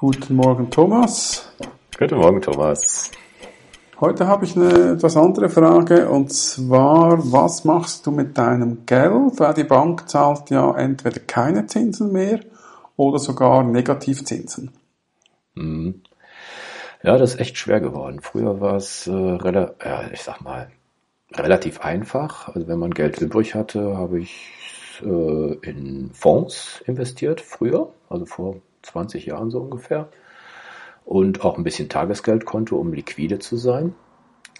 Guten Morgen, Thomas. Guten Morgen, Thomas. Heute habe ich eine etwas andere Frage und zwar, was machst du mit deinem Geld? Weil die Bank zahlt ja entweder keine Zinsen mehr oder sogar Negativzinsen. Mhm. Ja, das ist echt schwer geworden. Früher war es, äh, ja, ich sag mal, relativ einfach. Also wenn man Geld übrig hatte, habe ich äh, in Fonds investiert, früher, also vor 20 Jahren so ungefähr. Und auch ein bisschen Tagesgeldkonto, um liquide zu sein.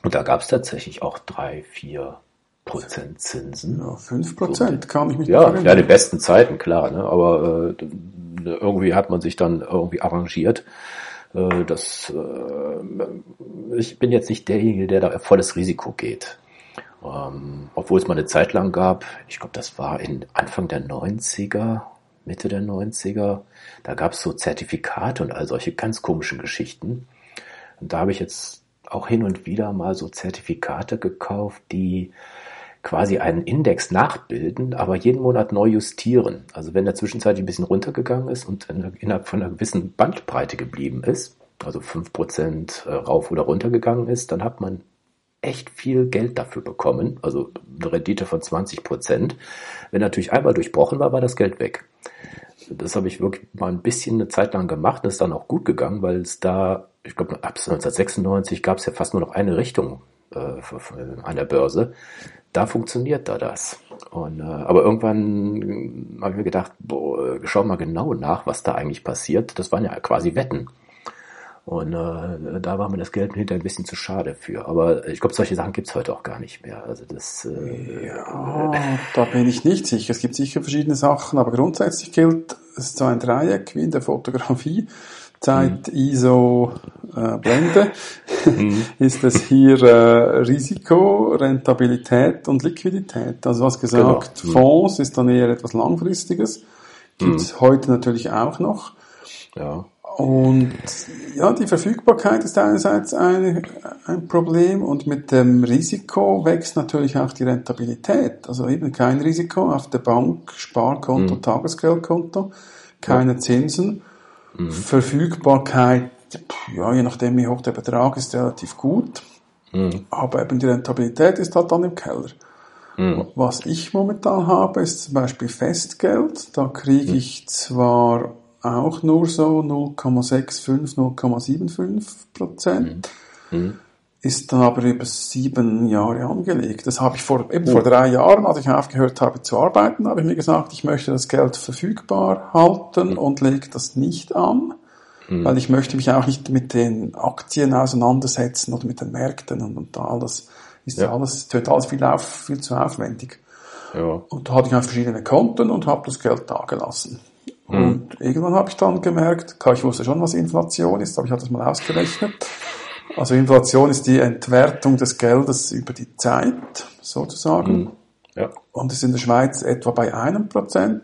Und da gab es tatsächlich auch drei, vier Prozent Zinsen. Ja, fünf Prozent, so, kann ich mich Ja, ja, die besten Zeiten, klar. Ne? Aber äh, irgendwie hat man sich dann irgendwie arrangiert. Äh, das, äh, ich bin jetzt nicht derjenige, der da volles Risiko geht. Ähm, obwohl es mal eine Zeit lang gab, ich glaube, das war in Anfang der 90er, Mitte der 90er, da gab es so Zertifikate und all solche ganz komischen Geschichten. Und da habe ich jetzt auch hin und wieder mal so Zertifikate gekauft, die quasi einen Index nachbilden, aber jeden Monat neu justieren. Also wenn der zwischenzeitlich ein bisschen runtergegangen ist und innerhalb von einer gewissen Bandbreite geblieben ist, also fünf Prozent äh, rauf oder runter gegangen ist, dann hat man echt viel Geld dafür bekommen, also eine Rendite von 20 Prozent. Wenn natürlich einmal durchbrochen war, war das Geld weg. Das habe ich wirklich mal ein bisschen eine Zeit lang gemacht. Das ist dann auch gut gegangen, weil es da, ich glaube, ab 1996 gab es ja fast nur noch eine Richtung äh, an der Börse. Da funktioniert da das. Und, äh, aber irgendwann habe ich mir gedacht, boah, schau mal genau nach, was da eigentlich passiert. Das waren ja quasi Wetten. Und äh, da war mir das Geld hinterher ein bisschen zu schade für. Aber ich glaube, solche Sachen gibt's heute auch gar nicht mehr. Also das. Äh, ja, da bin ich nicht sicher. Es gibt sicher verschiedene Sachen, aber grundsätzlich gilt es ist so ein Dreieck wie in der Fotografie. Zeit mhm. ISO äh, Blende mhm. ist es hier äh, Risiko, Rentabilität und Liquidität. Also was gesagt, genau. mhm. Fonds ist dann eher etwas langfristiges. Gibt's mhm. heute natürlich auch noch. Ja. Und ja, die Verfügbarkeit ist einerseits ein, ein Problem und mit dem Risiko wächst natürlich auch die Rentabilität. Also eben kein Risiko auf der Bank, Sparkonto, mhm. Tagesgeldkonto, keine ja. Zinsen. Mhm. Verfügbarkeit, ja, je nachdem wie hoch der Betrag ist, relativ gut. Mhm. Aber eben die Rentabilität ist halt dann im Keller. Mhm. Was ich momentan habe, ist zum Beispiel Festgeld. Da kriege mhm. ich zwar auch nur so 0,65, 0,75 Prozent. Mhm. mhm. Ist dann aber über sieben Jahre angelegt. Das habe ich vor, eben oh. vor drei Jahren, als ich aufgehört habe zu arbeiten, habe ich mir gesagt, ich möchte das Geld verfügbar halten mhm. und lege das nicht an, mhm. weil ich möchte mich auch nicht mit den Aktien auseinandersetzen oder mit den Märkten und, und alles ist ja. alles, es wird alles viel, auf, viel zu aufwendig. Ja. Und da hatte ich auch verschiedene Konten und habe das Geld da gelassen. Mhm. Und irgendwann habe ich dann gemerkt, ich wusste schon, was Inflation ist, aber ich hatte das mal ausgerechnet. Also Inflation ist die Entwertung des Geldes über die Zeit, sozusagen. Mhm. Ja. Und ist in der Schweiz etwa bei einem Prozent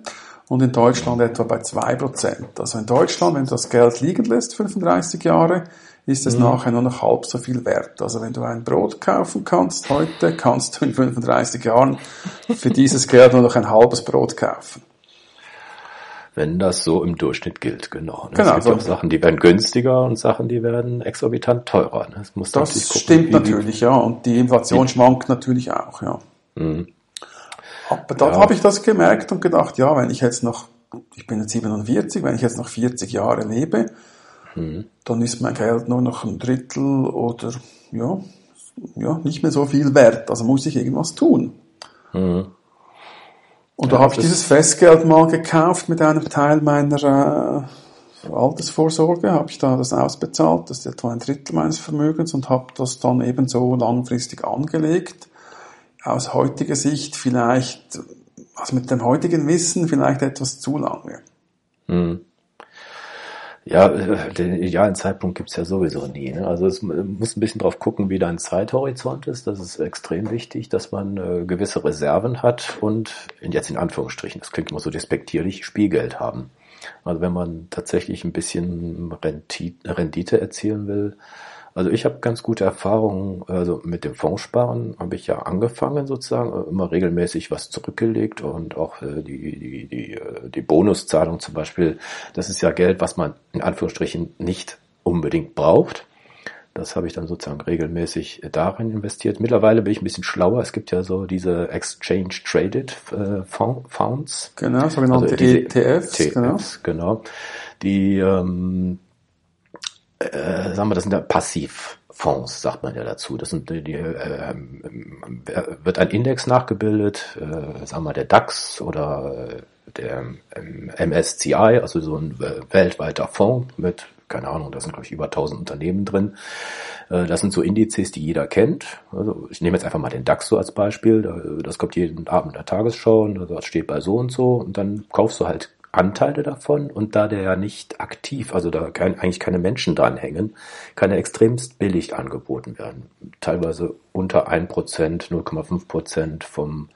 und in Deutschland etwa bei zwei Prozent. Also in Deutschland, wenn du das Geld liegen lässt, 35 Jahre, ist es mhm. nachher nur noch halb so viel wert. Also wenn du ein Brot kaufen kannst heute, kannst du in 35 Jahren für dieses Geld nur noch ein halbes Brot kaufen wenn das so im Durchschnitt gilt, genau. genau es gibt so auch Sachen, die werden günstiger und Sachen, die werden exorbitant teurer. Ne? Das, muss das gucken, stimmt natürlich, ja. Und die Inflation schwankt natürlich auch, ja. Mhm. Aber dann ja. habe ich das gemerkt und gedacht, ja, wenn ich jetzt noch, ich bin jetzt 47, wenn ich jetzt noch 40 Jahre lebe, mhm. dann ist mein Geld nur noch ein Drittel oder ja, ja, nicht mehr so viel wert. Also muss ich irgendwas tun. Mhm. Und da habe ich dieses Festgeld mal gekauft mit einem Teil meiner äh, Altersvorsorge, habe ich da das ausbezahlt, das ist etwa ein Drittel meines Vermögens und habe das dann eben so langfristig angelegt. Aus heutiger Sicht vielleicht, also mit dem heutigen Wissen vielleicht etwas zu lange. Hm. Ja, den idealen Zeitpunkt gibt's ja sowieso nie. Ne? Also es muss ein bisschen drauf gucken, wie dein Zeithorizont ist. Das ist extrem wichtig, dass man äh, gewisse Reserven hat und jetzt in Anführungsstrichen, das klingt immer so despektierlich, Spielgeld haben. Also wenn man tatsächlich ein bisschen Rendite erzielen will, Also ich habe ganz gute Erfahrungen, also mit dem Fondssparen habe ich ja angefangen sozusagen, immer regelmäßig was zurückgelegt und auch äh, die, die, die, äh, die Bonuszahlung zum Beispiel, das ist ja Geld, was man in Anführungsstrichen nicht unbedingt braucht. Das habe ich dann sozusagen regelmäßig darin investiert. Mittlerweile bin ich ein bisschen schlauer. Es gibt ja so diese Exchange Traded äh, Funds. Genau, sogenannte also ETFs. ETFs, genau. genau. Die, ähm, äh, sagen wir, das sind ja Passivfonds, sagt man ja dazu. Das sind die, die äh, äh, wird ein Index nachgebildet, äh, sagen wir der DAX oder äh, der ähm, MSCI, also so ein äh, weltweiter Fonds mit keine Ahnung, da sind glaube ich über 1000 Unternehmen drin. Äh, das sind so Indizes, die jeder kennt. Also ich nehme jetzt einfach mal den DAX so als Beispiel. Das kommt jeden Abend in der Tagesschau und das steht bei so und so und dann kaufst du halt Anteile davon und da der ja nicht aktiv, also da kann eigentlich keine Menschen dranhängen, kann er extremst billig angeboten werden. Teilweise unter 1%, 0,5% vom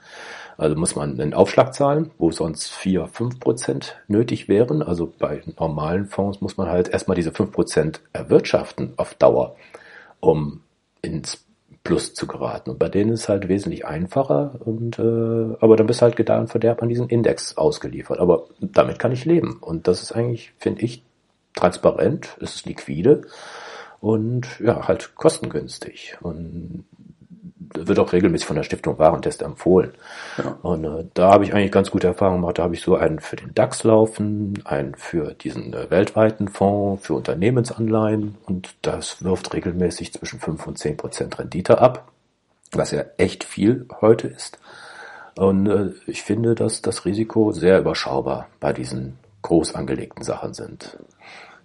also muss man einen Aufschlag zahlen, wo sonst 4, 5 Prozent nötig wären. Also bei normalen Fonds muss man halt erstmal diese 5 Prozent erwirtschaften auf Dauer, um ins Plus zu geraten. Und bei denen ist es halt wesentlich einfacher und äh, aber dann bist du halt getan und verderb an diesen Index ausgeliefert. Aber damit kann ich leben. Und das ist eigentlich, finde ich, transparent, es ist liquide und ja, halt kostengünstig. Und wird auch regelmäßig von der Stiftung Warentest empfohlen. Ja. Und äh, da habe ich eigentlich ganz gute Erfahrungen gemacht. Da habe ich so einen für den DAX laufen, einen für diesen äh, weltweiten Fonds, für Unternehmensanleihen und das wirft regelmäßig zwischen 5 und 10 Prozent Rendite ab, was ja echt viel heute ist. Und äh, ich finde, dass das Risiko sehr überschaubar bei diesen groß angelegten Sachen sind.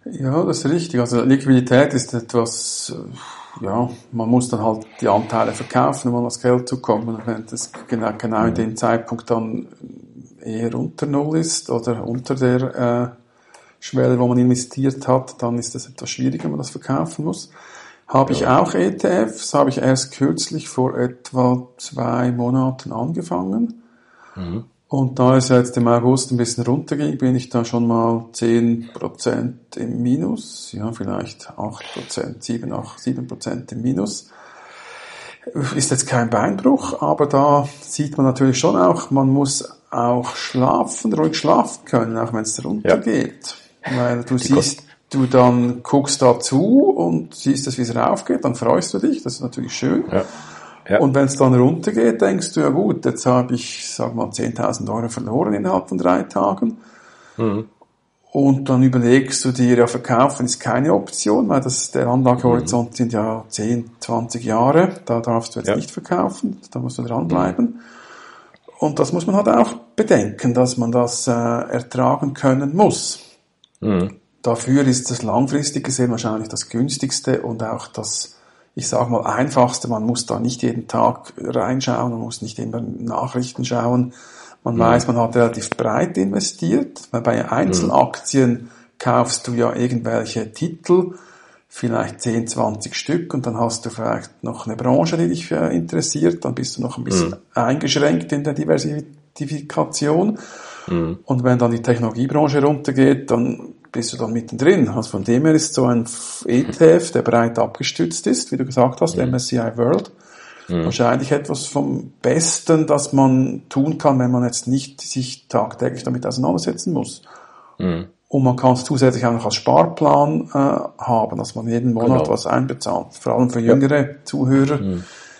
Ja, das ist richtig. Also Liquidität ist etwas, ja, man muss dann halt die Anteile verkaufen, um an das Geld zu kommen. Und wenn das genau, genau in dem Zeitpunkt dann eher unter Null ist oder unter der äh, Schwelle, wo man investiert hat, dann ist das etwas schwieriger, wenn man das verkaufen muss. Habe ja. ich auch ETFs, habe ich erst kürzlich vor etwa zwei Monaten angefangen. Mhm. Und da es jetzt im August ein bisschen runterging, bin ich da schon mal 10% im Minus, ja, vielleicht 8%, 7, 8, 7% im Minus. Ist jetzt kein Beinbruch, aber da sieht man natürlich schon auch, man muss auch schlafen, ruhig schlafen können, auch wenn es runtergeht. Ja. Weil du Die siehst, du dann guckst da zu und siehst, dass wie es raufgeht, dann freust du dich, das ist natürlich schön. Ja. Ja. Und wenn es dann runtergeht, denkst du, ja gut, jetzt habe ich, sag mal, 10.000 Euro verloren innerhalb von drei Tagen. Mhm. Und dann überlegst du dir, ja, verkaufen ist keine Option, weil das, der Anlagehorizont mhm. sind ja 10, 20 Jahre. Da darfst du jetzt ja. nicht verkaufen, da musst du dranbleiben. Mhm. Und das muss man halt auch bedenken, dass man das äh, ertragen können muss. Mhm. Dafür ist das langfristig gesehen wahrscheinlich das günstigste und auch das ich sage mal, einfachste. Man muss da nicht jeden Tag reinschauen, man muss nicht immer Nachrichten schauen. Man mhm. weiß, man hat relativ breit investiert, weil bei Einzelaktien mhm. kaufst du ja irgendwelche Titel, vielleicht 10, 20 Stück und dann hast du vielleicht noch eine Branche, die dich interessiert, dann bist du noch ein bisschen mhm. eingeschränkt in der Diversifikation. Mhm. Und wenn dann die Technologiebranche runtergeht, dann bist du dann mittendrin. Also von dem her ist so ein ETF, der breit abgestützt ist, wie du gesagt hast, mhm. MSCI World, mhm. wahrscheinlich etwas vom Besten, das man tun kann, wenn man jetzt nicht sich tagtäglich damit auseinandersetzen muss. Mhm. Und man kann es zusätzlich auch noch als Sparplan äh, haben, dass man jeden Monat genau. was einbezahlt. Vor allem für jüngere ja. Zuhörer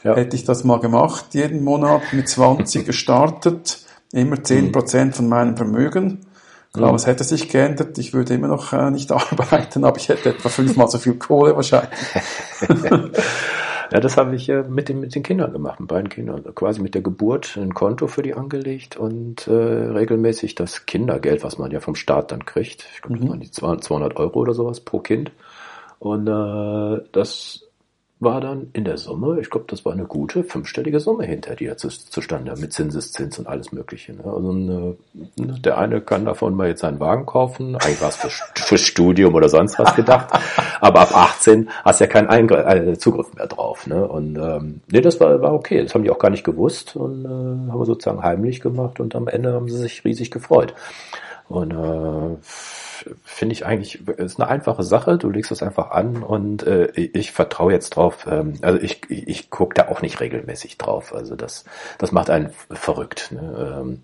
ja. hätte ich das mal gemacht, jeden Monat mit 20 gestartet, immer 10% mhm. von meinem Vermögen Klar, was hätte sich geändert? Ich würde immer noch äh, nicht arbeiten, aber ich hätte etwa fünfmal so viel Kohle wahrscheinlich. ja, das habe ich äh, mit, den, mit den Kindern gemacht, mit beiden Kindern. Quasi mit der Geburt ein Konto für die angelegt und äh, regelmäßig das Kindergeld, was man ja vom Staat dann kriegt. Ich glaube, das mhm. waren die 200 Euro oder sowas pro Kind. Und äh, das war dann in der Summe, ich glaube, das war eine gute fünfstellige Summe hinter dir zu, zustande mit Zinseszins und alles Mögliche. Ne? Also eine, ne, der eine kann davon mal jetzt einen Wagen kaufen, eigentlich war es für, für Studium oder sonst was gedacht, aber ab 18 hast du ja keinen Eingr äh, Zugriff mehr drauf. Ne? Und ähm, nee, das war, war okay, das haben die auch gar nicht gewusst und äh, haben wir sozusagen heimlich gemacht und am Ende haben sie sich riesig gefreut. Und äh, finde ich eigentlich, ist eine einfache Sache. Du legst das einfach an und äh, ich vertraue jetzt drauf. Ähm, also ich, ich, ich gucke da auch nicht regelmäßig drauf. Also das, das macht einen verrückt. Ne? Ähm,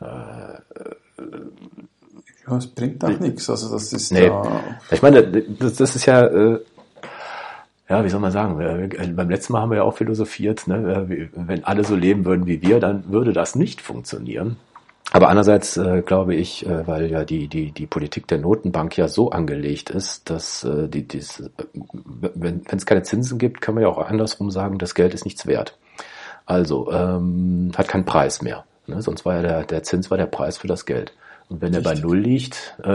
äh, ja, es bringt auch nichts. Also das ist nee. Da ich meine, das, das ist ja, äh, ja, wie soll man sagen, beim letzten Mal haben wir ja auch philosophiert, ne? wenn alle so leben würden wie wir, dann würde das nicht funktionieren. Aber andererseits äh, glaube ich, äh, weil ja die, die, die Politik der Notenbank ja so angelegt ist, dass äh, die, dies, äh, wenn es keine Zinsen gibt, kann man ja auch andersrum sagen, das Geld ist nichts wert. Also ähm, hat keinen Preis mehr. Ne? Sonst war ja der, der Zins war der Preis für das Geld. Und wenn Richtig. er bei Null liegt äh,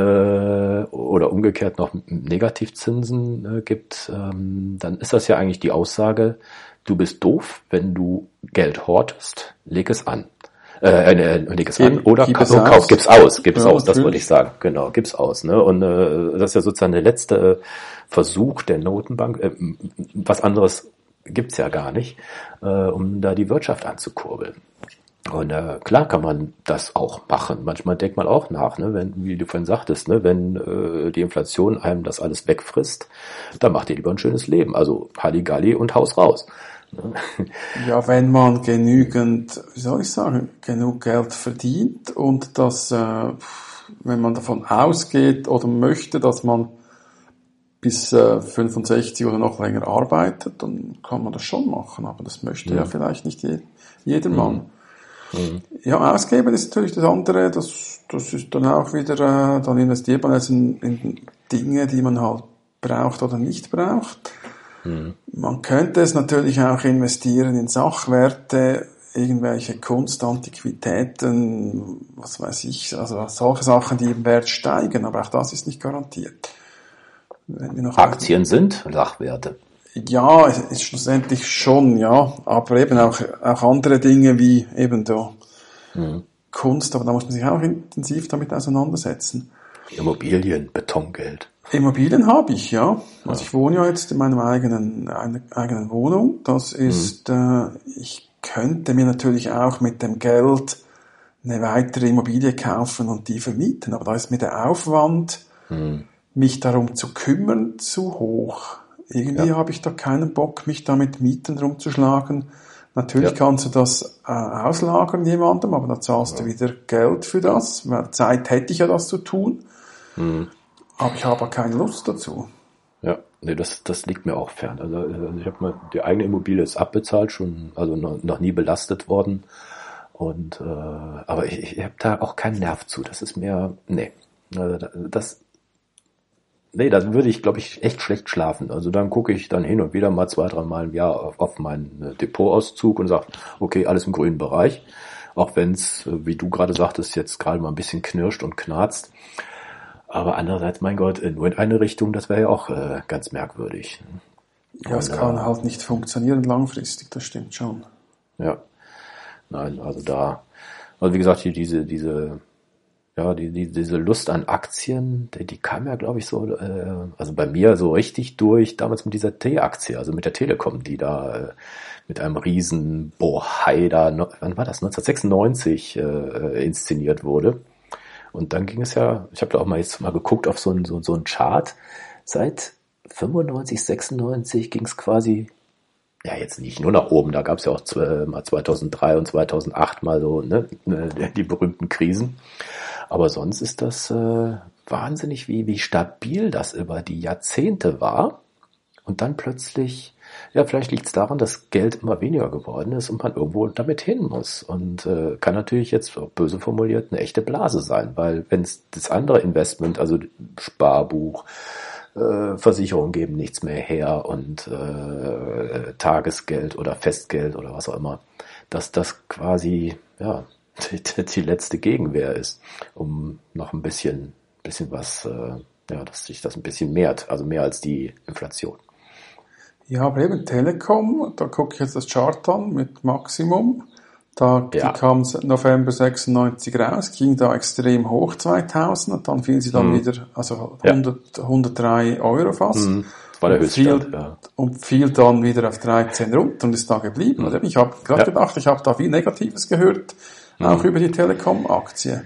oder umgekehrt noch Negativzinsen äh, gibt, ähm, dann ist das ja eigentlich die Aussage, du bist doof, wenn du Geld hortest, leg es an. Äh, äh, leg es an oder kauf, kauf, gib's aus, gib's ja, aus, das wollte ich sagen. Genau, gib's aus. Ne? Und äh, das ist ja sozusagen der letzte Versuch der Notenbank. Äh, was anderes gibt's ja gar nicht, äh, um da die Wirtschaft anzukurbeln. Und äh, klar kann man das auch machen. Manchmal denkt man auch nach, ne? wenn, wie du vorhin sagtest, ne? wenn äh, die Inflation einem das alles wegfrisst, dann macht ihr lieber ein schönes Leben. Also Halligalli und Haus raus. Ja, wenn man genügend, wie soll ich sagen, genug Geld verdient und das, äh, wenn man davon ausgeht oder möchte, dass man bis äh, 65 oder noch länger arbeitet, dann kann man das schon machen. Aber das möchte ja, ja vielleicht nicht je, jedermann. Mhm. Mhm. Ja, ausgeben ist natürlich das andere, das, das ist dann auch wieder, äh, dann investiert man also in, in Dinge, die man halt braucht oder nicht braucht. Mhm. Man könnte es natürlich auch investieren in Sachwerte, irgendwelche Kunst, Antiquitäten, was weiß ich, also solche Sachen, die im Wert steigen, aber auch das ist nicht garantiert. Aktien sind Sachwerte. Ja, es ist schlussendlich schon, ja. Aber eben auch, auch andere Dinge wie eben da mhm. Kunst, aber da muss man sich auch intensiv damit auseinandersetzen. Immobilien, Betongeld. Immobilien habe ich, ja. Also ja. ich wohne ja jetzt in meiner eigenen, eigenen Wohnung. Das mhm. ist, mhm. äh, ich könnte mir natürlich auch mit dem Geld eine weitere Immobilie kaufen und die vermieten, aber da ist mir der Aufwand, mhm. mich darum zu kümmern, zu hoch. Irgendwie ja. habe ich da keinen Bock, mich da mit Mieten rumzuschlagen. Natürlich ja. kannst du das äh, auslagern jemandem, aber da zahlst du wieder Geld für das, weil Zeit hätte ich ja das zu tun. Mhm. Aber ich habe keine Lust dazu. Ja, nee, das, das liegt mir auch fern. Also, also ich habe mal, die eigene Immobilie ist abbezahlt, schon, also noch, noch nie belastet worden. Und äh, aber ich, ich habe da auch keinen Nerv zu. Das ist mir, nee. Also das, Nee, da würde ich, glaube ich, echt schlecht schlafen. Also dann gucke ich dann hin und wieder mal zwei, drei Mal im Jahr auf, auf meinen äh, Depotauszug und sage, okay, alles im grünen Bereich. Auch wenn es, äh, wie du gerade sagtest, jetzt gerade mal ein bisschen knirscht und knarzt. Aber andererseits, mein Gott, nur in eine Richtung, das wäre ja auch äh, ganz merkwürdig. Ja, es kann äh, halt nicht funktionieren langfristig, das stimmt schon. Ja. Nein, also da, also wie gesagt, hier diese, diese ja, die, die, diese Lust an Aktien, die, die kam ja, glaube ich, so, äh, also bei mir so richtig durch, damals mit dieser T-Aktie, also mit der Telekom, die da äh, mit einem riesen Bohai da, wann war das, 1996 äh, inszeniert wurde. Und dann ging es ja, ich habe da auch mal jetzt mal geguckt auf so ein, so, so Chart, seit 95, 96 ging es quasi ja, jetzt nicht nur nach oben, da gab es ja auch mal 2003 und 2008 mal so ne, die berühmten Krisen. Aber sonst ist das äh, wahnsinnig, wie, wie stabil das über die Jahrzehnte war. Und dann plötzlich, ja, vielleicht liegt es daran, dass Geld immer weniger geworden ist und man irgendwo damit hin muss. Und äh, kann natürlich jetzt böse formuliert eine echte Blase sein, weil wenn es das andere Investment, also Sparbuch, äh, Versicherungen geben nichts mehr her und äh, Tagesgeld oder Festgeld oder was auch immer, dass das quasi ja die, die letzte Gegenwehr ist, um noch ein bisschen, bisschen was, äh, ja, dass sich das ein bisschen mehrt, also mehr als die Inflation. Ja, aber eben Telekom, da gucke ich jetzt das Chart an mit Maximum. Da ja. kam November 96 raus, ging da extrem hoch 2000 und dann fiel sie dann mhm. wieder, also 100, ja. 103 Euro fast. Mhm. War der Höchststand, fiel, ja. Und fiel dann wieder auf 13 runter und ist da geblieben. Mhm. Ich habe gerade gedacht, ich habe da viel Negatives gehört auch mhm. über die Telekom-Aktie.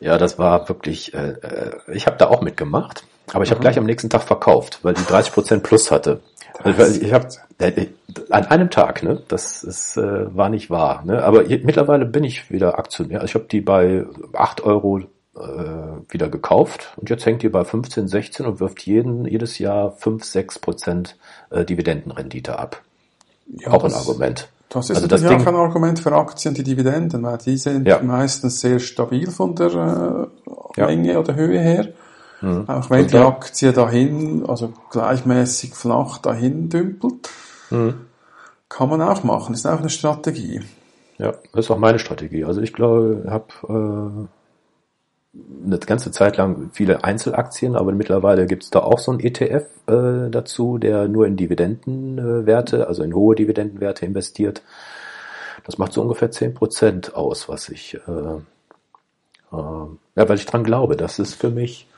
Ja, das war wirklich, äh, äh ich habe da auch mitgemacht, aber ich habe gleich am nächsten Tag verkauft, weil die 30% plus hatte. Also, ich habe äh, an einem Tag, ne? Das ist, äh, war nicht wahr. Ne? Aber mittlerweile bin ich wieder Aktionär. Also ich habe die bei 8 Euro äh, wieder gekauft und jetzt hängt die bei 15, 16 und wirft jeden, jedes Jahr 5, 6 Prozent äh, Dividendenrendite ab. Ja, auch ein Argument. Das ist also das Ding, auch ein Argument für Aktien, die Dividenden, weil die sind ja. meistens sehr stabil von der äh, Menge ja. oder Höhe her. Mhm. Auch wenn Und die Aktie dahin, also gleichmäßig flach dahin dümpelt, mhm. kann man auch machen. Ist auch eine Strategie. Ja, das ist auch meine Strategie. Also ich glaube, ich habe äh, eine ganze Zeit lang viele Einzelaktien, aber mittlerweile gibt es da auch so ein ETF äh, dazu, der nur in Dividendenwerte, also in hohe Dividendenwerte investiert. Das macht so ungefähr zehn Prozent aus, was ich, äh, äh, ja, weil ich dran glaube. Das ist für mich äh,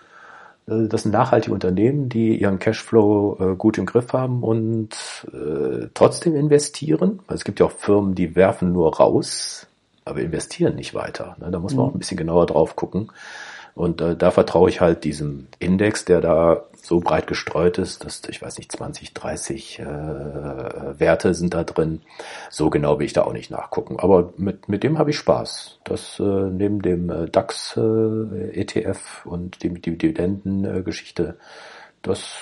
das sind nachhaltige Unternehmen, die ihren Cashflow äh, gut im Griff haben und äh, trotzdem investieren. Also es gibt ja auch Firmen, die werfen nur raus, aber investieren nicht weiter. Ne? Da muss man mhm. auch ein bisschen genauer drauf gucken. Und äh, da vertraue ich halt diesem Index, der da so breit gestreut ist, dass ich weiß nicht, 20, 30 äh, Werte sind da drin. So genau will ich da auch nicht nachgucken. Aber mit, mit dem habe ich Spaß. Das äh, neben dem äh, DAX äh, ETF und dem, Dividendengeschichte, äh, das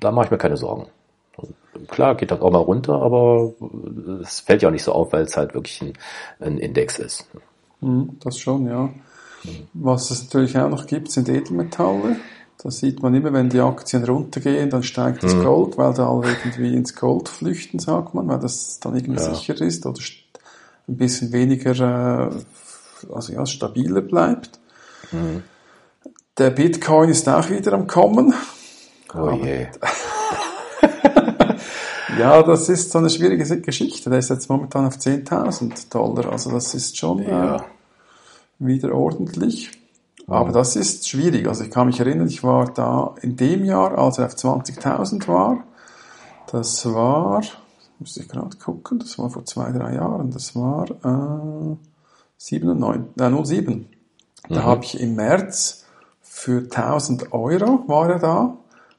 da mache ich mir keine Sorgen. Klar geht das auch mal runter, aber es fällt ja auch nicht so auf, weil es halt wirklich ein, ein Index ist. Mhm, das schon, ja. Was es natürlich auch noch gibt, sind Edelmetalle. Das sieht man immer, wenn die Aktien runtergehen, dann steigt das mhm. Gold, weil da alle irgendwie ins Gold flüchten, sagt man, weil das dann irgendwie ja. sicher ist oder ein bisschen weniger, äh, also ja, stabiler bleibt. Mhm. Der Bitcoin ist auch wieder am Kommen. Oh je. ja, das ist so eine schwierige Geschichte. Der ist jetzt momentan auf 10.000 Dollar. Also das ist schon ja. äh, wieder ordentlich. Aber das ist schwierig. Also ich kann mich erinnern, ich war da in dem Jahr, als er auf 20.000 war. Das war, muss ich gerade gucken, das war vor zwei, drei Jahren. Das war äh, 97, äh, 07. Da mhm. habe ich im März für 1000 Euro war er da.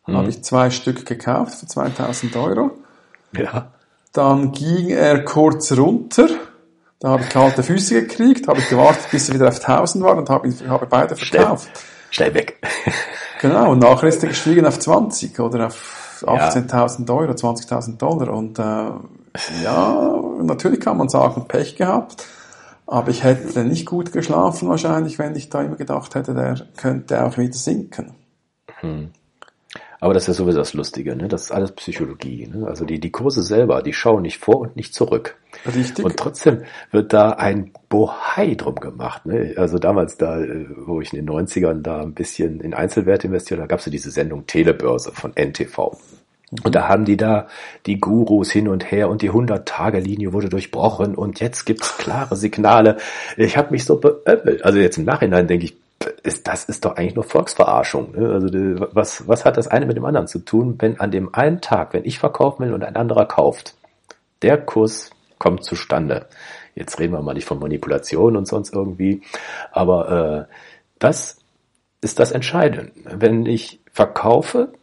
Mhm. Habe ich zwei Stück gekauft für 2000 Euro. Ja. Dann ging er kurz runter da habe ich kalte Füße gekriegt, habe ich gewartet, bis er wieder auf 1000 war und habe, habe beide verkauft. Schnell, schnell weg. genau, und nachher ist er gestiegen auf 20 oder auf 18.000 ja. Euro, 20.000 Dollar. Und äh, ja, natürlich kann man sagen, Pech gehabt. Aber ich hätte nicht gut geschlafen wahrscheinlich, wenn ich da immer gedacht hätte, der könnte auch wieder sinken. Hm. Aber das ist ja sowieso das Lustige, ne? Das ist alles Psychologie. Ne? Also die, die Kurse selber, die schauen nicht vor und nicht zurück. Richtig. Und trotzdem wird da ein Bohai drum gemacht. Ne? Also damals da, äh, wo ich in den 90ern da ein bisschen in Einzelwerte investiert, da gab es ja diese Sendung Telebörse von NTV. Und da haben die da die Gurus hin und her und die 100-Tage-Linie wurde durchbrochen und jetzt gibt's klare Signale. Ich habe mich so beömmelt. Also jetzt im Nachhinein denke ich, ist, das ist doch eigentlich nur Volksverarschung. Ne? Also die, was, was hat das eine mit dem anderen zu tun, wenn an dem einen Tag, wenn ich verkaufen will und ein anderer kauft, der Kurs kommt zustande. Jetzt reden wir mal nicht von Manipulation und sonst irgendwie, aber äh, das ist das Entscheidende. Wenn ich verkaufe,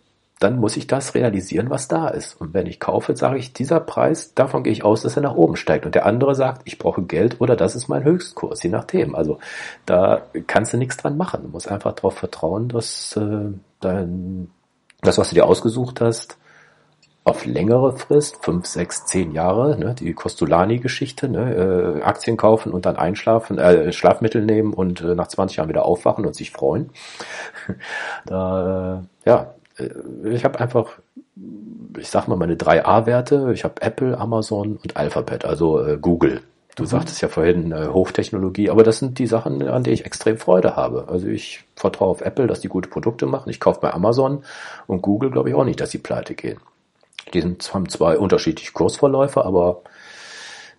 dann muss ich das realisieren, was da ist. Und wenn ich kaufe, sage ich, dieser Preis, davon gehe ich aus, dass er nach oben steigt. Und der andere sagt, ich brauche Geld oder das ist mein Höchstkurs, je nachdem. Also da kannst du nichts dran machen. Du musst einfach darauf vertrauen, dass äh, dein, das, was du dir ausgesucht hast, auf längere Frist, fünf, sechs, zehn Jahre, ne, die Costolani-Geschichte, ne, äh, Aktien kaufen und dann einschlafen, äh, Schlafmittel nehmen und äh, nach 20 Jahren wieder aufwachen und sich freuen. da, äh, ja, ich habe einfach, ich sag mal, meine drei A-Werte. Ich habe Apple, Amazon und Alphabet, also äh, Google. Du mhm. sagtest ja vorhin äh, Hochtechnologie, aber das sind die Sachen, an die ich extrem Freude habe. Also ich vertraue auf Apple, dass die gute Produkte machen. Ich kaufe bei Amazon und Google glaube ich auch nicht, dass sie pleite gehen. Die sind, haben zwei unterschiedliche Kursverläufe, aber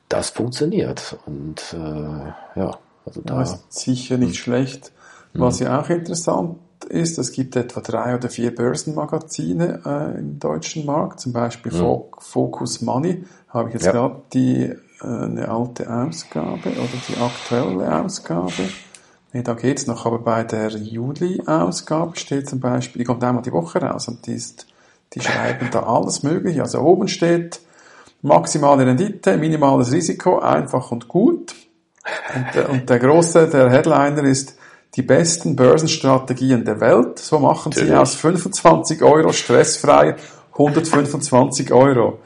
das funktioniert. Und äh, ja, also da. Das ist sicher nicht hm. schlecht. Was hm. ja auch interessant ist. Es gibt etwa drei oder vier Börsenmagazine äh, im deutschen Markt, zum Beispiel mhm. Focus Money, habe ich jetzt ja. gerade die äh, eine alte Ausgabe oder die aktuelle Ausgabe. Nee, da geht's noch, aber bei der Juli-Ausgabe steht zum Beispiel, die kommt einmal die Woche raus und die ist, die schreiben da alles mögliche. Also oben steht maximale Rendite, minimales Risiko, einfach und gut. Und, der- und der große, der Headliner ist die besten Börsenstrategien der Welt. So machen sie Natürlich. aus 25 Euro stressfrei 125 Euro.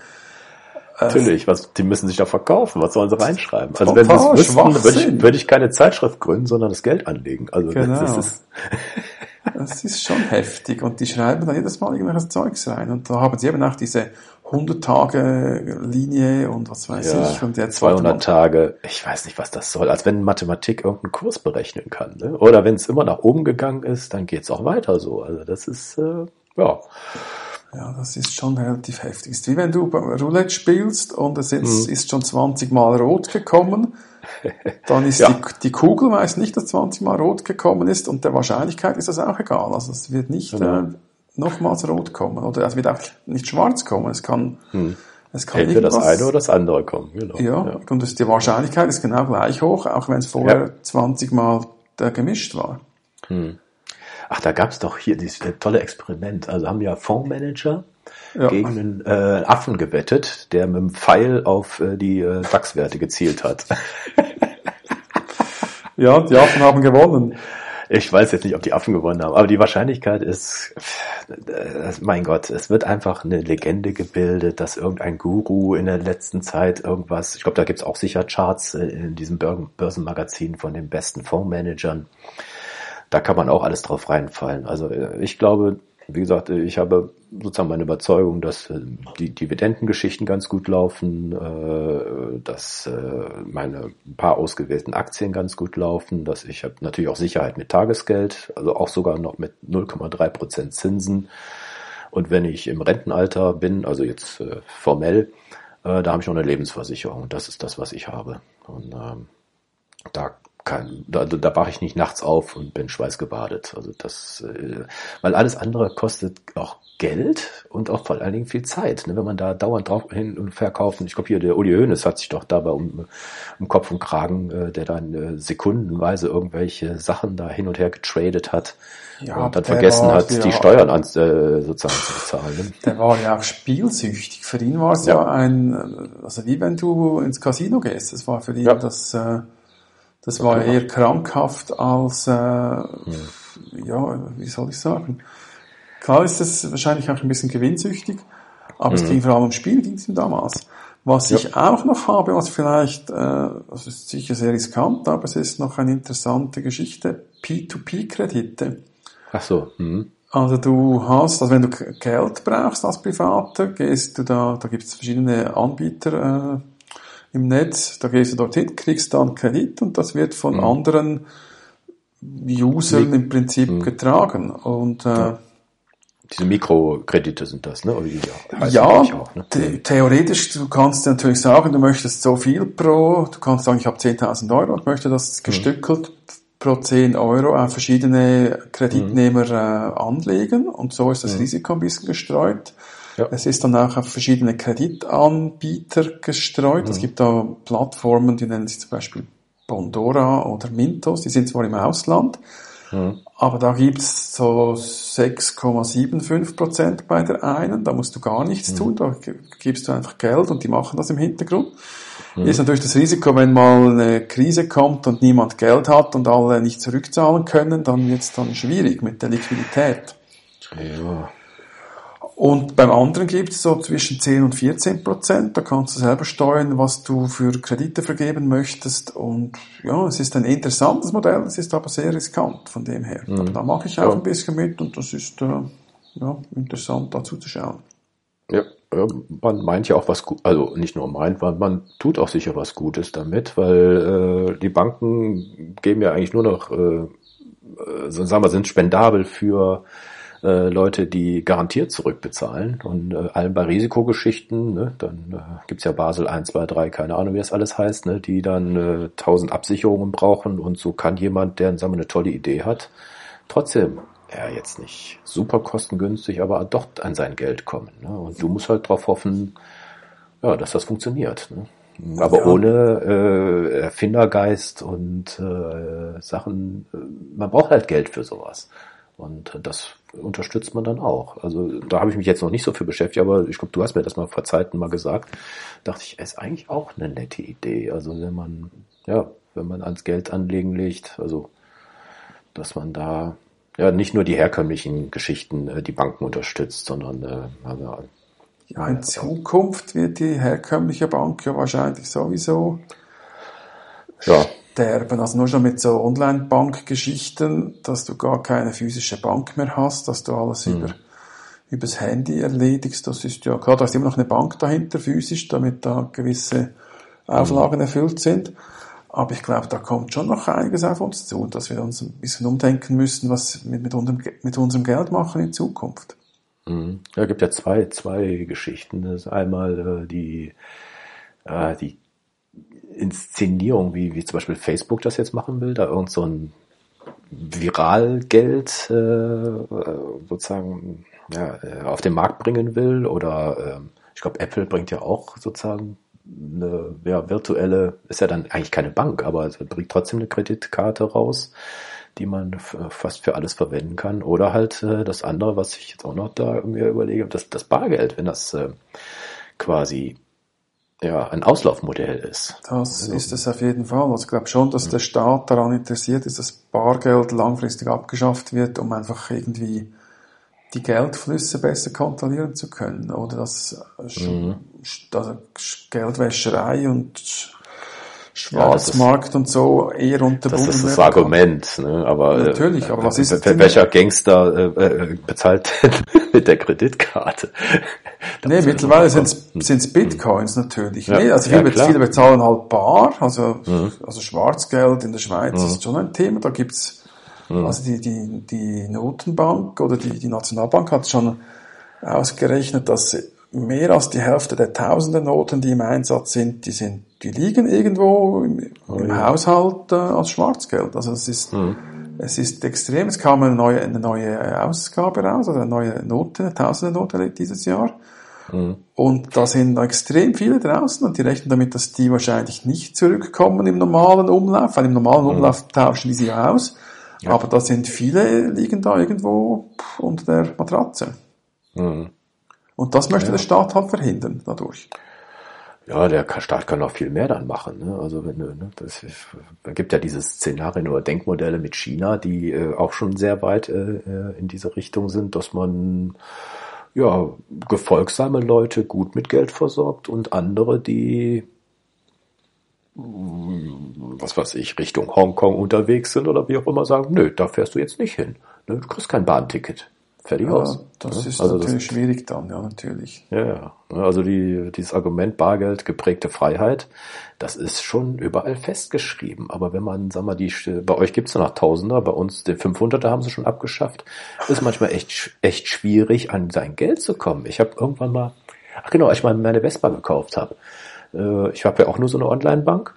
Natürlich, was, die müssen sich da verkaufen, was sollen sie reinschreiben? Also wenn sie es wüssten, würde ich, würde ich keine Zeitschrift gründen, sondern das Geld anlegen. Also Genau. das ist, Das ist schon heftig. Und die schreiben dann jedes Mal irgendwelches Zeugs rein. Und da haben sie eben auch diese 100-Tage-Linie und was weiß ja, ich. Und jetzt 200 Tage, ich weiß nicht, was das soll. Als wenn Mathematik irgendeinen Kurs berechnen kann. Ne? Oder wenn es immer nach oben gegangen ist, dann geht's auch weiter so. Also das ist, äh, ja, Ja, das ist schon relativ heftig. Ist wie wenn du Roulette spielst und es Mhm. ist, ist schon 20 Mal rot gekommen. Dann ist Ja. die, die Kugel weiß nicht, dass 20 Mal rot gekommen ist und der Wahrscheinlichkeit ist das auch egal. Also es wird nicht Genau. äh, nochmals rot kommen oder es wird auch nicht schwarz kommen. Es kann, es kann entweder das eine oder das andere kommen. Genau. Ja, und das, die Wahrscheinlichkeit ist genau gleich hoch, auch wenn es vorher Ja. 20 Mal äh, gemischt war. Ach, da gab's doch hier dieses tolle Experiment. Also haben ja Fondsmanager Ja. gegen einen äh, Affen gewettet, der mit dem Pfeil auf äh, die äh, DAX-Werte gezielt hat. Ja, die Affen haben gewonnen. Ich weiß jetzt nicht, ob die Affen gewonnen haben, aber die Wahrscheinlichkeit ist, äh, mein Gott, es wird einfach eine Legende gebildet, dass irgendein Guru in der letzten Zeit irgendwas, ich glaube, da gibt's auch sicher Charts äh, in diesem Bör- Börsenmagazin von den besten Fondsmanagern. Da kann man auch alles drauf reinfallen. Also äh, ich glaube, wie gesagt, äh, ich habe sozusagen meine Überzeugung, dass äh, die Dividendengeschichten ganz gut laufen, dass meine paar ausgewählten Aktien ganz gut laufen, dass ich habe natürlich auch Sicherheit mit Tagesgeld, also auch sogar noch mit 0,3 Prozent Zinsen. Und wenn ich im Rentenalter bin, also jetzt formell, da habe ich noch eine Lebensversicherung. Das ist das, was ich habe. Und ähm, da kann, da, da wache ich nicht nachts auf und bin schweißgebadet. Also das, äh, weil alles andere kostet auch Geld und auch vor allen Dingen viel Zeit. Ne? Wenn man da dauernd drauf hin und verkaufen. Ich glaube hier der Uli Hoeneß hat sich doch dabei um, um Kopf und Kragen, äh, der dann äh, sekundenweise irgendwelche Sachen da hin und her getradet hat Ja, und dann vergessen hat, die Steuern an, äh, sozusagen zu bezahlen. Ne? Der war ja auch spielsüchtig. Für ihn war es ja. Ja. ein, äh, also wie wenn du ins Casino gehst. Das war für ihn Ja. das, äh, das war eher krankhaft als, äh, ja, wie soll ich sagen? Klar ist es wahrscheinlich auch ein bisschen gewinnsüchtig, aber es ging vor allem um Spiel, ging es ihm damals. Was Ja. ich auch noch habe, was vielleicht, äh, das ist sicher sehr riskant, aber es ist noch eine interessante Geschichte, P2P-Kredite. Ach so. Mhm. Also du hast, also wenn du Geld brauchst als Privater, gehst du da, da gibt es verschiedene Anbieter äh, im Netz, da gehst du dorthin, kriegst dann Kredit und das wird von anderen Usern im Prinzip getragen. Und äh, Diese Mikrokredite sind das, ne? Oder die ja, auch, ne? the theoretisch, du kannst natürlich sagen, du möchtest so viel pro, du kannst sagen, ich habe 10.000 Euro und möchte das gestückelt pro 10 Euro auf verschiedene Kreditnehmer äh, anlegen und so ist das Risiko ein bisschen gestreut. Ja. Es ist dann auch auf verschiedene Kreditanbieter gestreut. Es gibt da Plattformen, die nennen sich zum Beispiel Bondora oder Mintos, die sind zwar im Ausland, aber da gibt's so 6,75 Prozent bei der einen, da musst du gar nichts tun, da gibst du einfach Geld und die machen das im Hintergrund. Ist natürlich das Risiko, wenn mal eine Krise kommt und niemand Geld hat und alle nicht zurückzahlen können, dann wird's dann schwierig mit der Liquidität. Ja. Und beim anderen gibt es so zwischen 10 und 14 Prozent. Da kannst du selber steuern, was du für Kredite vergeben möchtest. Und ja, es ist ein interessantes Modell, es ist aber sehr riskant von dem her. Da, da mache ich auch Ja. ein bisschen mit und das ist äh, ja, interessant dazu zu schauen. Ja, man meint ja auch was also nicht nur meint, man, man tut auch sicher was Gutes damit, weil äh, die Banken geben ja eigentlich nur noch, äh, äh, sagen wir, sind spendabel für äh, Leute, die garantiert zurückbezahlen und äh, allen bei Risikogeschichten, ne, dann äh, gibt's ja Basel 1, 2, 3, keine Ahnung, wie das alles heißt, ne, die dann äh, tausend Absicherungen brauchen und so kann jemand, der sagen wir, eine tolle Idee hat, trotzdem ja jetzt nicht super kostengünstig, aber doch an sein Geld kommen. Ne? Und du musst halt darauf hoffen, ja, dass das funktioniert. Ne? Aber ja. ohne äh, Erfindergeist und äh, Sachen, äh, man braucht halt Geld für sowas. Und das unterstützt man dann auch. Also da habe ich mich jetzt noch nicht so für beschäftigt, aber ich glaube, du hast mir das mal vor Zeiten mal gesagt. Dachte ich, ist eigentlich auch eine nette Idee. Also wenn man, ja, wenn man ans Geld anlegen legt, also dass man da ja nicht nur die herkömmlichen Geschichten äh, die Banken unterstützt, sondern äh, also, ja, in Zukunft wird die herkömmliche Bank ja wahrscheinlich sowieso ja. Sterben. Also nur schon mit so Online-Bank-Geschichten, dass du gar keine physische Bank mehr hast, dass du alles mhm. über übers Handy erledigst. Das ist ja klar, da ist immer noch eine Bank dahinter physisch, damit da gewisse Auflagen erfüllt sind. Aber ich glaube, da kommt schon noch einiges auf uns zu, dass wir uns ein bisschen umdenken müssen, was wir mit unserem, mit unserem Geld machen in Zukunft. Mhm. Ja, gibt ja zwei, zwei Geschichten. Das ist einmal äh, die, äh, die Inszenierung, wie, wie zum Beispiel Facebook das jetzt machen will, da irgend so ein Viralgeld äh, sozusagen ja, äh, auf den Markt bringen will oder äh, ich glaube Apple bringt ja auch sozusagen eine ja, virtuelle, ist ja dann eigentlich keine Bank, aber bringt trotzdem eine Kreditkarte raus, die man fast für alles verwenden kann. Oder halt äh, das andere, was ich jetzt auch noch da mir überlege, das, das Bargeld, wenn das äh, quasi ja, ein Auslaufmodell ist. Das also, ist es auf jeden Fall. Also ich glaube schon, dass der Staat daran interessiert ist, dass Bargeld langfristig abgeschafft wird, um einfach irgendwie die Geldflüsse besser kontrollieren zu können oder dass mhm. also Geldwäscherei und Schwarzmarkt ja, und so eher unterbunden Das ist das Argument, ne? aber äh, natürlich. Aber was ist welcher Gangster äh, äh bezahlt mit der Kreditkarte? Das nee, mittlerweile sind es Bitcoins natürlich. Ja, nee, also viele, ja, viele bezahlen halt bar, also, mhm. also Schwarzgeld in der Schweiz mhm. ist schon ein Thema. Da gibt's Mhm. Also die, die, die Notenbank oder die, die Nationalbank hat schon ausgerechnet, dass mehr als die Hälfte der tausenden Noten, die im Einsatz sind, die sind, die liegen irgendwo im, oh, im ja. Haushalt äh, als Schwarzgeld. Also es ist, mhm. Es ist extrem. Es kam eine neue, eine neue Ausgabe raus, also eine neue Note, tausende Note dieses Jahr. Mhm. Und da sind extrem viele draußen und die rechnen damit, dass die wahrscheinlich nicht zurückkommen im normalen Umlauf, weil im normalen mhm. Umlauf tauschen die sie aus. Ja. Aber da sind viele, liegen da irgendwo unter der Matratze. Mhm. Und das möchte ja. der Staat halt verhindern dadurch. Ja, der Staat kann auch viel mehr dann machen. Ne? Also wenn ne, das da gibt ja dieses Szenarien oder Denkmodelle mit China, die äh, auch schon sehr weit äh, äh in diese Richtung sind, dass man ja gefolgsame Leute gut mit Geld versorgt und andere, die was weiß ich, Richtung Hongkong unterwegs sind oder wie auch immer sagen, nö, da fährst du jetzt nicht hin. Du kriegst kein Bahnticket. Fertig ja, aus. Das ja, ist also natürlich das, schwierig dann, ja, natürlich. Ja, ja. Also die, dieses Argument Bargeld, geprägte Freiheit, das ist schon überall festgeschrieben. Aber wenn man, sag mal, die, bei euch gibt's ja noch Tausender, bei uns den 500er haben sie schon abgeschafft, ist manchmal echt, echt schwierig, an sein Geld zu kommen. Ich habe irgendwann mal, ach genau, als ich mal meine Vespa gekauft habe, äh, ich habe ja auch nur so eine Online-Bank.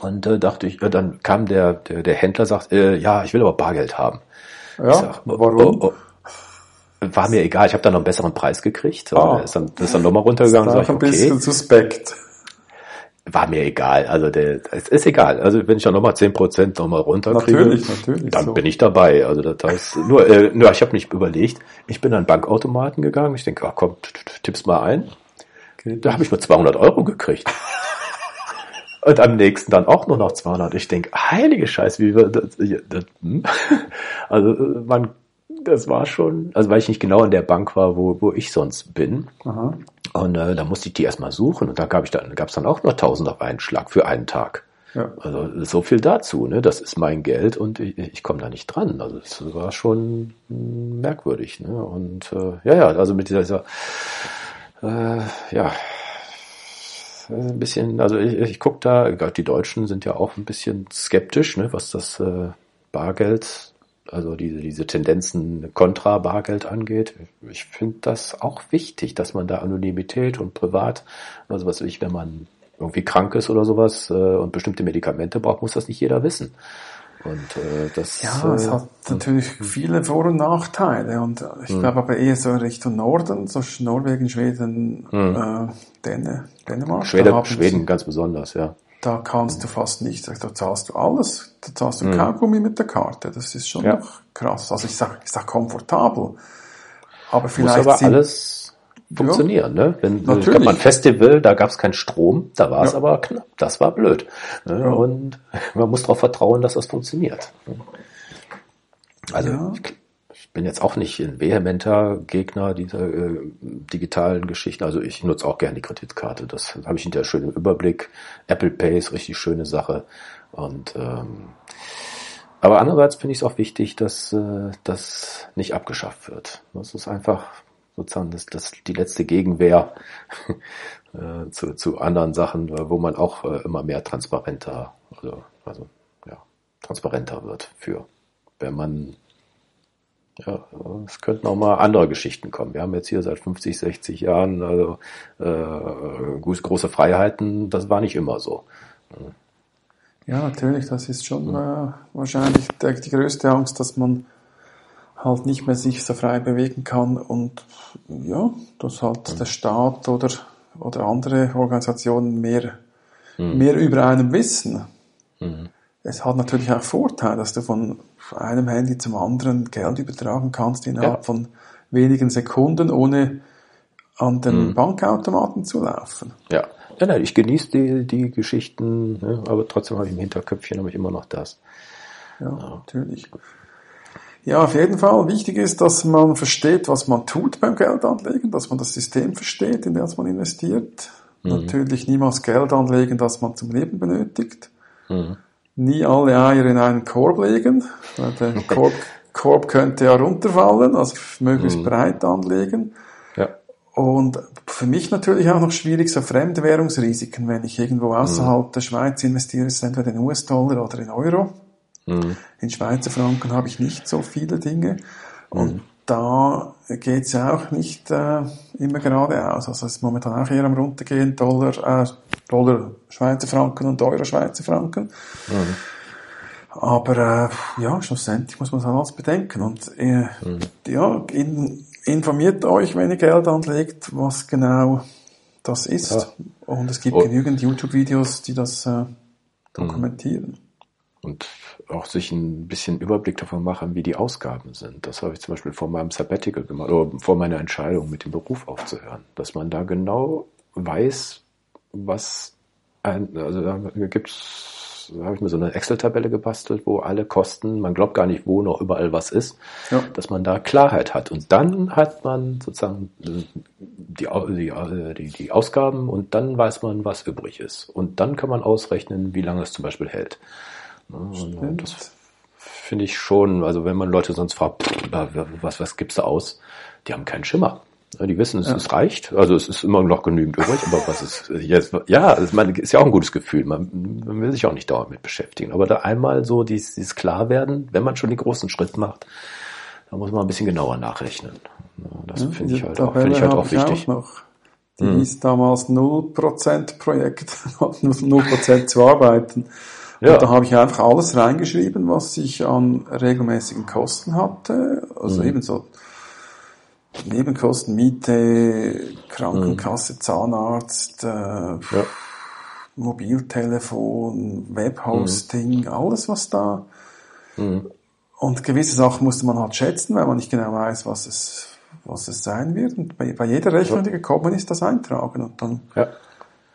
Und äh, dachte ich, äh, dann kam der, der, der Händler, sagt, äh, ja, ich will aber Bargeld haben. Ja, sag, warum? Oh, oh, war mir egal, ich habe dann noch einen besseren Preis gekriegt. Also ah. ist dann, ist dann nochmal runtergegangen. Das ist ein okay. bisschen suspekt. War mir egal, also der, es ist egal. Also wenn ich dann nochmal zehn Prozent nochmal runterkriege, natürlich, natürlich, dann so. bin ich dabei. Also das heißt, nur, äh, nur ich habe nicht überlegt. Ich bin an Bankautomaten gegangen. Ich denke, ach komm, tipp's mal ein. Da habe ich nur 200 Euro gekriegt. Und am nächsten dann auch nur noch 200. Ich denke, heilige Scheiße, wie wir das, das hm? Also man, das war schon, also weil ich nicht genau in der Bank war, wo, wo ich sonst bin. Aha. Und äh, da musste ich die erstmal suchen und da gab ich dann, gab es dann auch noch 1000 auf einen Schlag für einen Tag. Ja. Also so viel dazu, ne? Das ist mein Geld und ich, ich komme da nicht dran. Also es war schon merkwürdig, ne? Und äh, ja, ja, also mit dieser, dieser äh, ja, ein bisschen, also ich, ich gucke da, die Deutschen sind ja auch ein bisschen skeptisch, ne, was das äh, Bargeld, also diese, diese Tendenzen kontra Bargeld angeht. Ich finde das auch wichtig, dass man da Anonymität und privat, also was ich, wenn man irgendwie krank ist oder sowas äh, und bestimmte Medikamente braucht, muss das nicht jeder wissen. Und äh, das Ja, es äh, hat natürlich viele Vor- und Nachteile und ich glaube aber eher so Richtung Norden, so Norwegen, Schweden, äh, Däne, Dänemark. da Schweden, ganz besonders, ja. Da kannst du fast nichts, da zahlst du alles, da zahlst du Kaugummi mit der Karte, das ist schon Ja. noch krass. Also ich sag, ich sag komfortabel, aber Muss vielleicht aber sind, alles funktionieren, ne? Wenn Natürlich. ein Festival, da gab es keinen Strom, da war es Ja. aber knapp, das war blöd. Ne? Und man muss darauf vertrauen, dass das funktioniert. Also Ja. ich, ich bin jetzt auch nicht ein vehementer Gegner dieser äh, digitalen Geschichten. Also ich nutze auch gerne die Kreditkarte. Das habe ich hinterher schön im Überblick. Apple Pay ist richtig schöne Sache. Und ähm, aber andererseits finde ich es auch wichtig, dass äh, das nicht abgeschafft wird. Das ist einfach sozusagen das, das die letzte Gegenwehr äh, zu, zu anderen Sachen, äh, wo man auch äh, immer mehr transparenter, also, also ja, transparenter wird für, wenn man ja, es könnten auch mal andere Geschichten kommen. Wir haben jetzt hier seit 50, 60 Jahren also, äh, groß- große Freiheiten. Das war nicht immer so. ja natürlich, das ist schon äh, wahrscheinlich der, die größte Angst, dass man halt nicht mehr sich so frei bewegen kann und ja, dass halt der Staat oder, oder andere Organisationen mehr, mehr über einen wissen. Es hat natürlich auch Vorteil, dass du von einem Handy zum anderen Geld übertragen kannst innerhalb Ja. von wenigen Sekunden, ohne an den Bankautomaten zu laufen. Ja, ja nein, ich genieße die, die Geschichten, ne, aber trotzdem habe ich im Hinterköpfchen habe ich immer noch das. Ja, natürlich. Ja, auf jeden Fall. Wichtig ist, dass man versteht, was man tut beim Geldanlegen, dass man das System versteht, in das man investiert. Natürlich niemals Geld anlegen, das man zum Leben benötigt. Nie alle Eier in einen Korb legen, weil der Korb, Korb könnte ja runterfallen, also möglichst breit anlegen. Ja, Und für mich natürlich auch noch schwierig, so Fremdwährungsrisiken, wenn ich irgendwo außerhalb der Schweiz investiere, ist entweder in US-Dollar oder in Euro. In Schweizer Franken habe ich nicht so viele Dinge. Und da geht es ja auch nicht äh, immer geradeaus. Also es ist momentan auch eher am runtergehen, Dollar, äh, Dollar Schweizer Franken und Euro Schweizer Franken. Aber äh, ja, schlussendlich muss man das alles bedenken. Und äh, ja, in, informiert euch, wenn ihr Geld anlegt, was genau das ist. Ja. Und es gibt Oh. genügend YouTube-Videos, die das äh, dokumentieren. und auch sich ein bisschen Überblick davon machen, wie die Ausgaben sind. Das habe ich zum Beispiel vor meinem Sabbatical gemacht, oder vor meiner Entscheidung, mit dem Beruf aufzuhören. Dass man da genau weiß, was ein, also da gibt's, da habe ich mir so eine Excel-Tabelle gebastelt, wo alle Kosten, man glaubt gar nicht, wo noch überall was ist, Ja. dass man da Klarheit hat. Und dann hat man sozusagen die, die, äh, die, die Ausgaben und dann weiß man, was übrig ist. Und dann kann man ausrechnen, wie lange es zum Beispiel hält. Ne, Und das finde ich schon, also wenn man Leute sonst fragt, pff, was, was gibst du aus? Die haben keinen Schimmer. Ja, Die wissen, es, es reicht, also es ist immer noch genügend übrig, aber was ist jetzt, ja, man, ist ja auch ein gutes Gefühl, man, man will sich auch nicht dauernd mit beschäftigen, aber da einmal so dieses, dieses Klarwerden, wenn man schon den großen Schritt macht, da muss man ein bisschen genauer nachrechnen. Ja, Das finde ich halt auch, finde ich halt auch wichtig. noch. Die hieß damals 0% Projekt, 0% zu arbeiten. Ja. Und da habe ich einfach alles reingeschrieben, was ich an regelmäßigen Kosten hatte. Also Mhm. eben so Nebenkosten, Miete, Mhm. Krankenkasse, Zahnarzt, äh, Mobiltelefon, Webhosting, Mhm. alles was da. Und gewisse Sachen musste man halt schätzen, weil man nicht genau weiß, was es, was es sein wird. Und bei, bei jeder Rechnung, die gekommen ist, das eintragen. Und dann, Ja,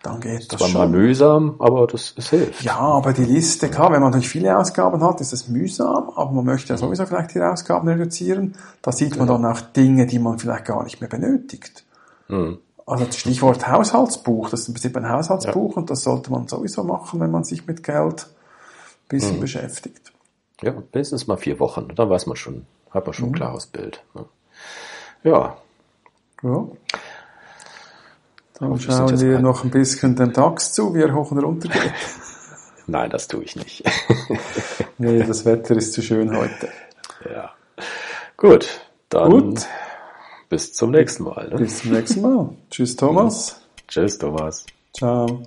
dann geht das mal schon. mühsam, aber das, es hilft. Ja, aber die Liste, klar, wenn man natürlich viele Ausgaben hat, ist das mühsam, aber man möchte ja sowieso vielleicht die Ausgaben reduzieren. Da sieht man dann auch Dinge, die man vielleicht gar nicht mehr benötigt. Mhm. Also das Stichwort Haushaltsbuch, das ist im Prinzip ein Haushaltsbuch und das sollte man sowieso machen, wenn man sich mit Geld ein bisschen beschäftigt. Ja, mindestens mal vier Wochen, dann weiß man schon, hat man Mhm. schon ein klares Bild. ne? Ja, Ja. Dann schauen wir noch ein bisschen dem DAX zu, wie er hoch und runter geht. nein, das tue ich nicht. nee, das Wetter ist zu schön heute. ja. Gut, dann Gut. bis zum nächsten Mal. Ne? Bis zum nächsten Mal. Tschüss, Thomas. Tschüss, Thomas. Ciao.